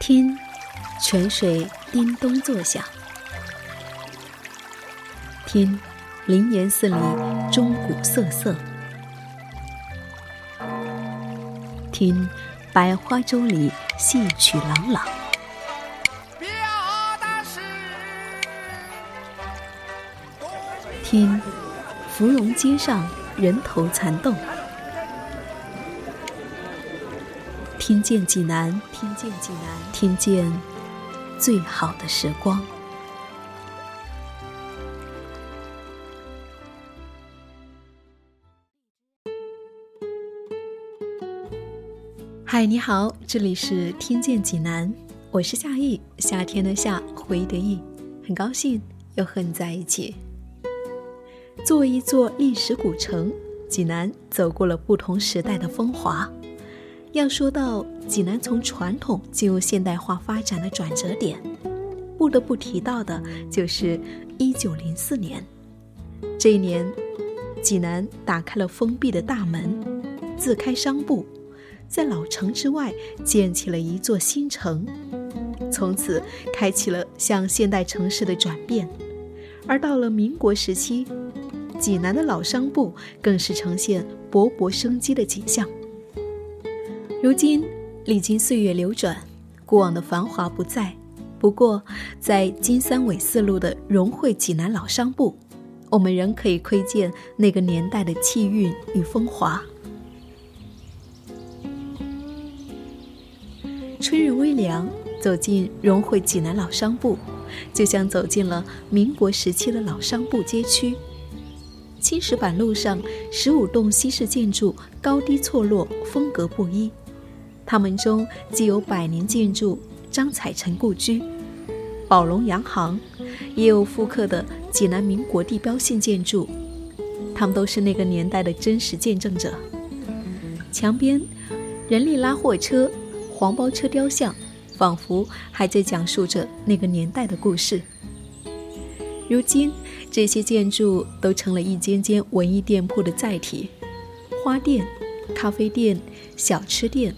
听，泉水叮咚作响；听，灵岩寺里钟鼓瑟瑟；听，百花洲里戏曲朗朗；听，芙蓉街上人头攒动。听见济南，听见济南，听见最好的时光。嗨，你好，这里是听见济南，我是夏意，夏天的夏，回忆的忆，很高兴又和你在一起。作为一座历史古城，济南走过了不同时代的风华。要说到济南从传统进入现代化发展的转折点，不得不提到的就是一九零四年。这一年，济南打开了封闭的大门，自开商埠，在老城之外建起了一座新城，从此开启了向现代城市的转变。而到了民国时期，济南的老商埠更是呈现勃勃生机的景象。如今，历经岁月流转，过往的繁华不在。不过，在金三纬四路的融汇济南老商埠，我们仍可以窥见那个年代的气韵与风华。春日微凉，走进融汇济南老商埠，就像走进了民国时期的老商埠街区。青石板路上，十五栋西式建筑高低错落，风格不一。他们中既有百年建筑张彩臣故居、宝龙洋行，也有复刻的济南民国地标性建筑，他们都是那个年代的真实见证者。墙边人力拉货车、黄包车雕像，仿佛还在讲述着那个年代的故事。如今，这些建筑都成了一间间文艺店铺的载体：花店、咖啡店、小吃店。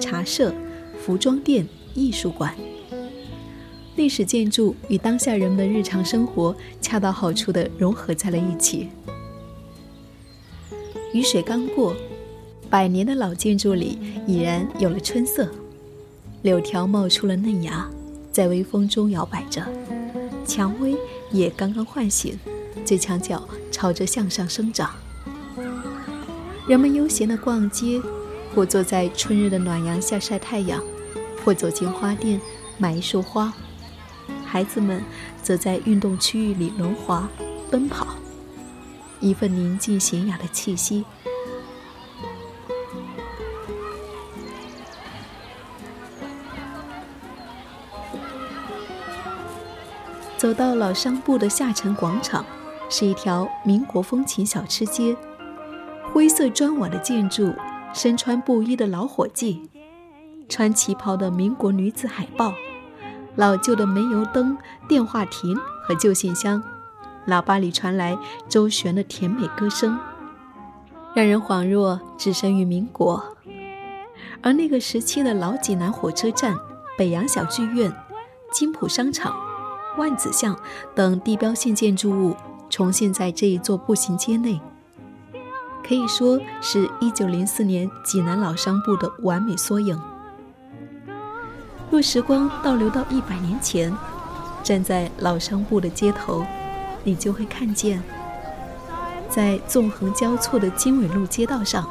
茶社、服装店、艺术馆，历史建筑与当下人们的日常生活恰到好处地融合在了一起。雨水刚过，百年的老建筑里已然有了春色，柳条冒出了嫩芽，在微风中摇摆着，蔷薇也刚刚唤醒，最墙角朝着向上生长。人们悠闲地逛街。或坐在春日的暖阳下晒太阳，或走进花店买一束花。孩子们则在运动区域里轮滑、奔跑，一份宁静娴雅的气息。走到老商埠的下沉广场，是一条民国风情小吃街，灰色砖瓦的建筑。身穿布衣的老伙计，穿旗袍的民国女子海报，老旧的煤油灯、电话亭和旧信箱，喇叭里传来周旋的甜美歌声，让人恍若置身于民国。而那个时期的老济南火车站、北洋小剧院、金浦商场、万子巷等地标性建筑物，重现在这一座步行街内。可以说是一九零四年济南老商埠的完美缩影。若时光倒流到一百年前，站在老商埠的街头，你就会看见，在纵横交错的经纬路街道上，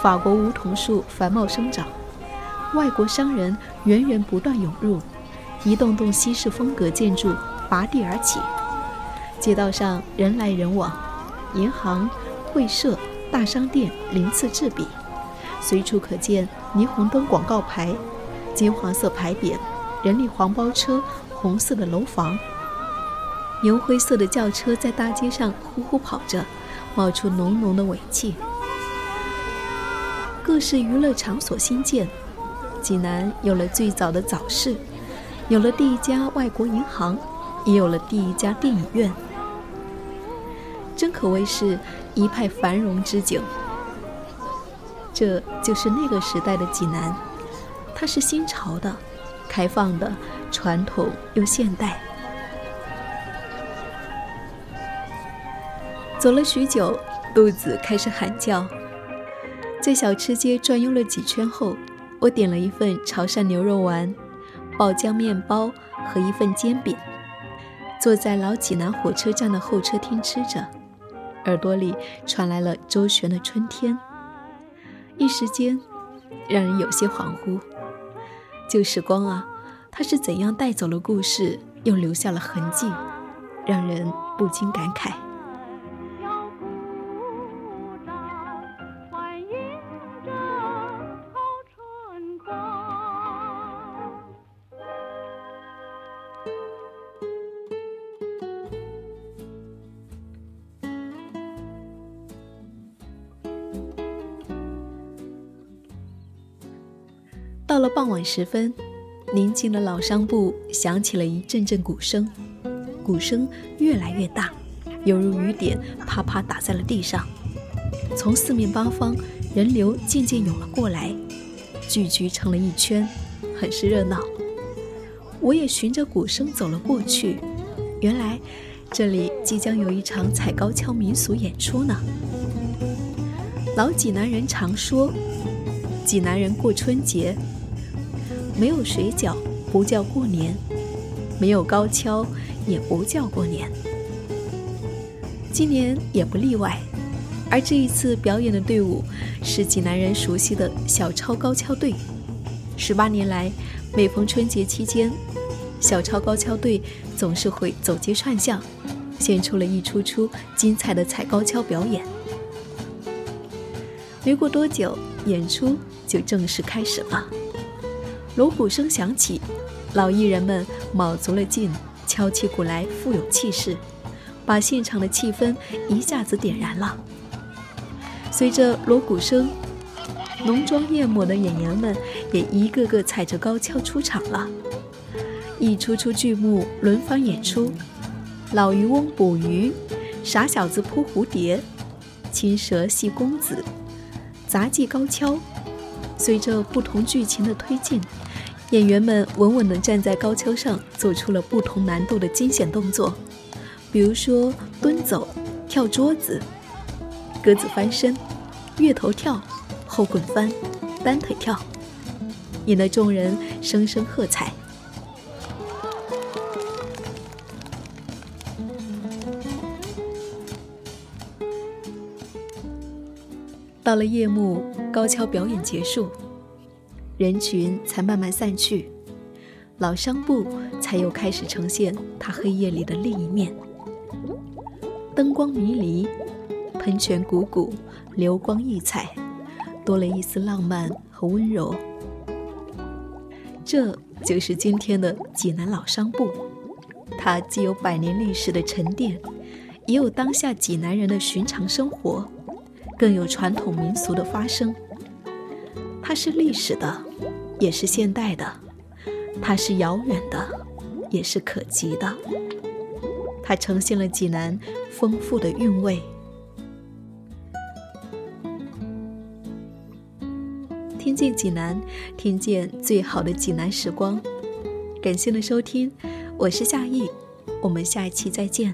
法国梧桐树繁茂生长，外国商人源源不断涌入，一栋栋西式风格建筑拔地而起，街道上人来人往，银行。会社、大商店鳞次栉比，随处可见霓虹灯广告牌、金黄色牌匾、人力黄包车、红色的楼房、牛灰色的轿车在大街上呼呼跑着，冒出浓浓的尾气。各式娱乐场所新建，济南有了最早的早市，有了第一家外国银行，也有了第一家电影院。真可谓是一派繁荣之景。这就是那个时代的济南，它是新潮的，开放的、传统又现代。走了许久，肚子开始喊叫。在小吃街转悠了几圈后，我点了一份潮汕牛肉丸、爆浆面包和一份煎饼，坐在老济南火车站的候车厅吃着，耳朵里传来了周旋的春天，一时间让人有些恍惚。旧时光啊，它是怎样带走了故事，又留下了痕迹，让人不禁感慨。到了傍晚时分，宁静的老商埠响起了一阵阵鼓声，鼓声越来越大，犹如雨点啪啪打在了地上。从四面八方，人流渐渐涌了过来，聚集成了一圈，很是热闹。我也循着鼓声走了过去，原来这里即将有一场踩高跷民俗演出呢。老济南人常说，济南人过春节。没有水饺不叫过年，没有高跷也不叫过年。今年也不例外，而这一次表演的队伍是济南人熟悉的小超高跷队。十八年来，每逢春节期间，小超高跷队总是会走街串巷，献出了一出出精彩的踩高跷表演。没过多久，演出就正式开始了。锣鼓声响起，老艺人们卯足了劲，敲起鼓来富有气势，把现场的气氛一下子点燃了。随着锣鼓声，浓妆艳抹的演员们也一个个踩着高跷出场了。一出出剧目轮番演出：老渔翁捕鱼，傻小子扑蝴蝶，青蛇戏公子，杂技高跷。随着不同剧情的推进，演员们稳稳地站在高跷上，做出了不同难度的惊险动作，比如说蹲走、跳桌子、鸽子翻身、月头跳、后滚翻、单腿跳，引得众人声声喝彩。到了夜幕，高跷表演结束，人群才慢慢散去，老商埠才又开始呈现它黑夜里的另一面。灯光迷离，喷泉汩汩，流光溢彩，多了一丝浪漫和温柔。这就是今天的济南老商埠，它既有百年历史的沉淀，也有当下济南人的寻常生活。更有传统民俗的发生，它是历史的，也是现代的；它是遥远的，也是可及的。它呈现了济南丰富的韵味。听见济南，听见最好的济南时光。感谢的收听，我是夏意，我们下一期再见。